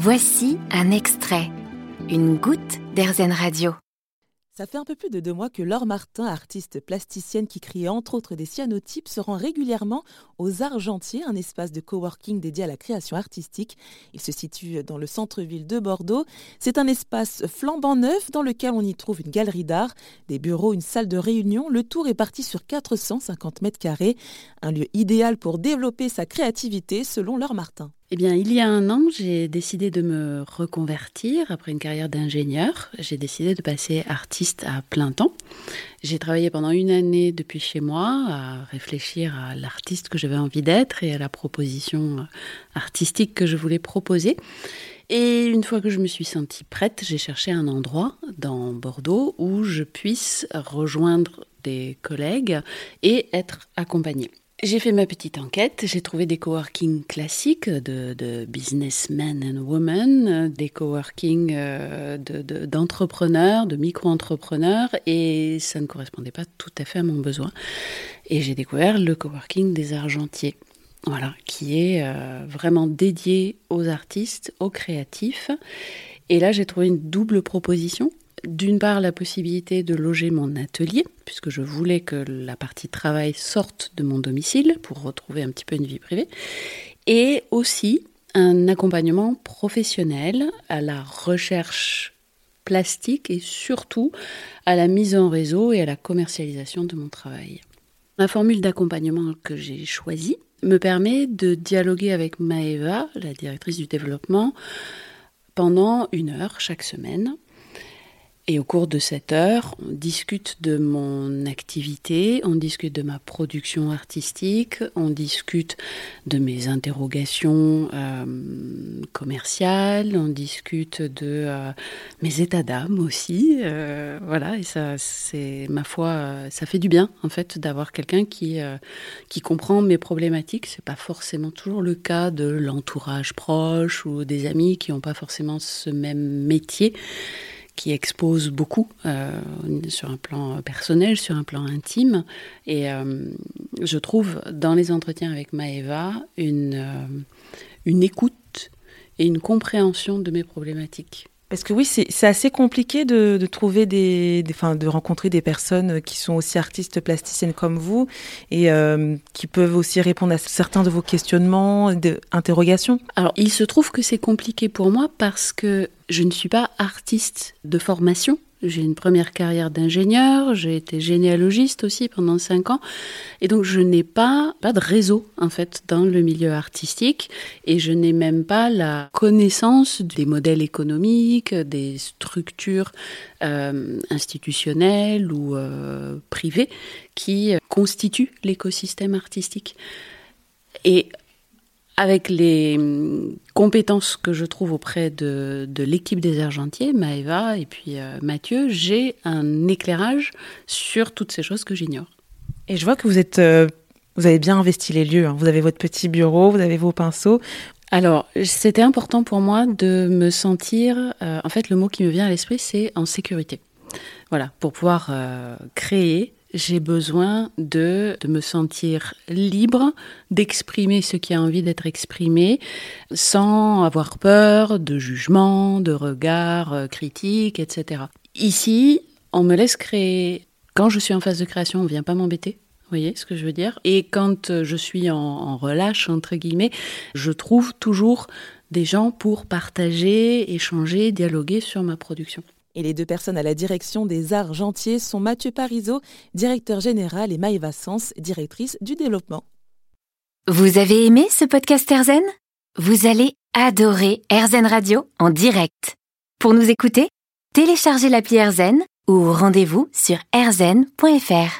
Voici un extrait, une goutte d'Airzen Radio. Ça fait un peu plus de deux mois que Laure Martin, artiste plasticienne qui crée entre autres des cyanotypes, se rend régulièrement aux Argentiers, un espace de coworking dédié à la création artistique. Il se situe dans le centre-ville de Bordeaux. C'est un espace flambant neuf dans lequel on y trouve une galerie d'art, des bureaux, une salle de réunion. Le tour est parti sur 450 mètres carrés. Un lieu idéal pour développer sa créativité selon Laure Martin. Eh bien, il y a un an, j'ai décidé de me reconvertir après une carrière d'ingénieur. J'ai décidé de passer artiste à plein temps. J'ai travaillé pendant une année depuis chez moi à réfléchir à l'artiste que j'avais envie d'être et à la proposition artistique que je voulais proposer. Et une fois que je me suis sentie prête, j'ai cherché un endroit dans Bordeaux où je puisse rejoindre des collègues et être accompagnée. J'ai fait ma petite enquête, j'ai trouvé des coworking classiques de, businessmen and women, des coworking euh, d'entrepreneurs, de, de micro-entrepreneurs, et ça ne correspondait pas tout à fait à mon besoin. Et j'ai découvert le coworking des Argentiers, voilà, qui est euh, vraiment dédié aux artistes, aux créatifs. Et là, j'ai trouvé une double proposition d'une part la possibilité de loger mon atelier, puisque je voulais que la partie travail sorte de mon domicile pour retrouver un petit peu une vie privée, et aussi un accompagnement professionnel à la recherche plastique et surtout à la mise en réseau et à la commercialisation de mon travail. La formule d'accompagnement que j'ai choisie me permet de dialoguer avec Maeva, la directrice du développement, pendant une heure chaque semaine et au cours de cette heure, on discute de mon activité, on discute de ma production artistique, on discute de mes interrogations euh, commerciales, on discute de euh, mes états d'âme aussi. Euh, voilà, et ça, c'est ma foi, ça fait du bien en fait d'avoir quelqu'un qui qui comprend mes problématiques. C'est pas forcément toujours le cas de l'entourage proche ou des amis qui n'ont pas forcément ce même métier qui expose beaucoup euh, sur un plan personnel, sur un plan intime. Et euh, je trouve dans les entretiens avec Maëva une, euh, une écoute et une compréhension de mes problématiques. Parce que oui, c'est assez compliqué de, de des, enfin, de rencontrer des personnes qui sont aussi artistes plasticiennes comme vous et euh, qui peuvent aussi répondre à certains de vos questionnements, de, interrogations. Alors, il se trouve que c'est compliqué pour moi parce que je ne suis pas artiste de formation. J'ai une première carrière d'ingénieur, j'ai été généalogiste aussi pendant cinq ans, et donc je n'ai pas, pas de réseau en fait dans le milieu artistique, et je n'ai même pas la connaissance des modèles économiques, des structures euh, institutionnelles ou euh, privées qui constituent l'écosystème artistique. Avec les hum, compétences que je trouve auprès de, de l'équipe des Argentiers, Maëva et puis euh, Mathieu, j'ai un éclairage sur toutes ces choses que j'ignore. Et je vois que vous êtes, euh, vous avez bien investi les lieux. Hein. Vous avez votre petit bureau, vous avez vos pinceaux. Alors, c'était important pour moi de me sentir. Euh, en fait, le mot qui me vient à l'esprit, c'est en sécurité. Voilà, pour pouvoir créer j'ai besoin de, de, me sentir libre, d'exprimer ce qui a envie d'être exprimé, sans avoir peur de jugement, de regard euh, critique, etc. Ici, on me laisse créer. Quand je suis en phase de création, on vient pas m'embêter. Vous voyez ce que je veux dire? Et quand euh, je suis en relâche, entre guillemets, je trouve toujours des gens pour partager, échanger, dialoguer sur ma production. Et les deux personnes à la direction des arts gentiers sont Mathieu Parizeau, directeur général, et Maëva Sens, directrice du développement. Vous avez aimé ce podcast Erzen? Vous allez adorer Erzen Radio en direct. Pour nous écouter, téléchargez l'appli Erzen ou rendez-vous sur erzen.fr.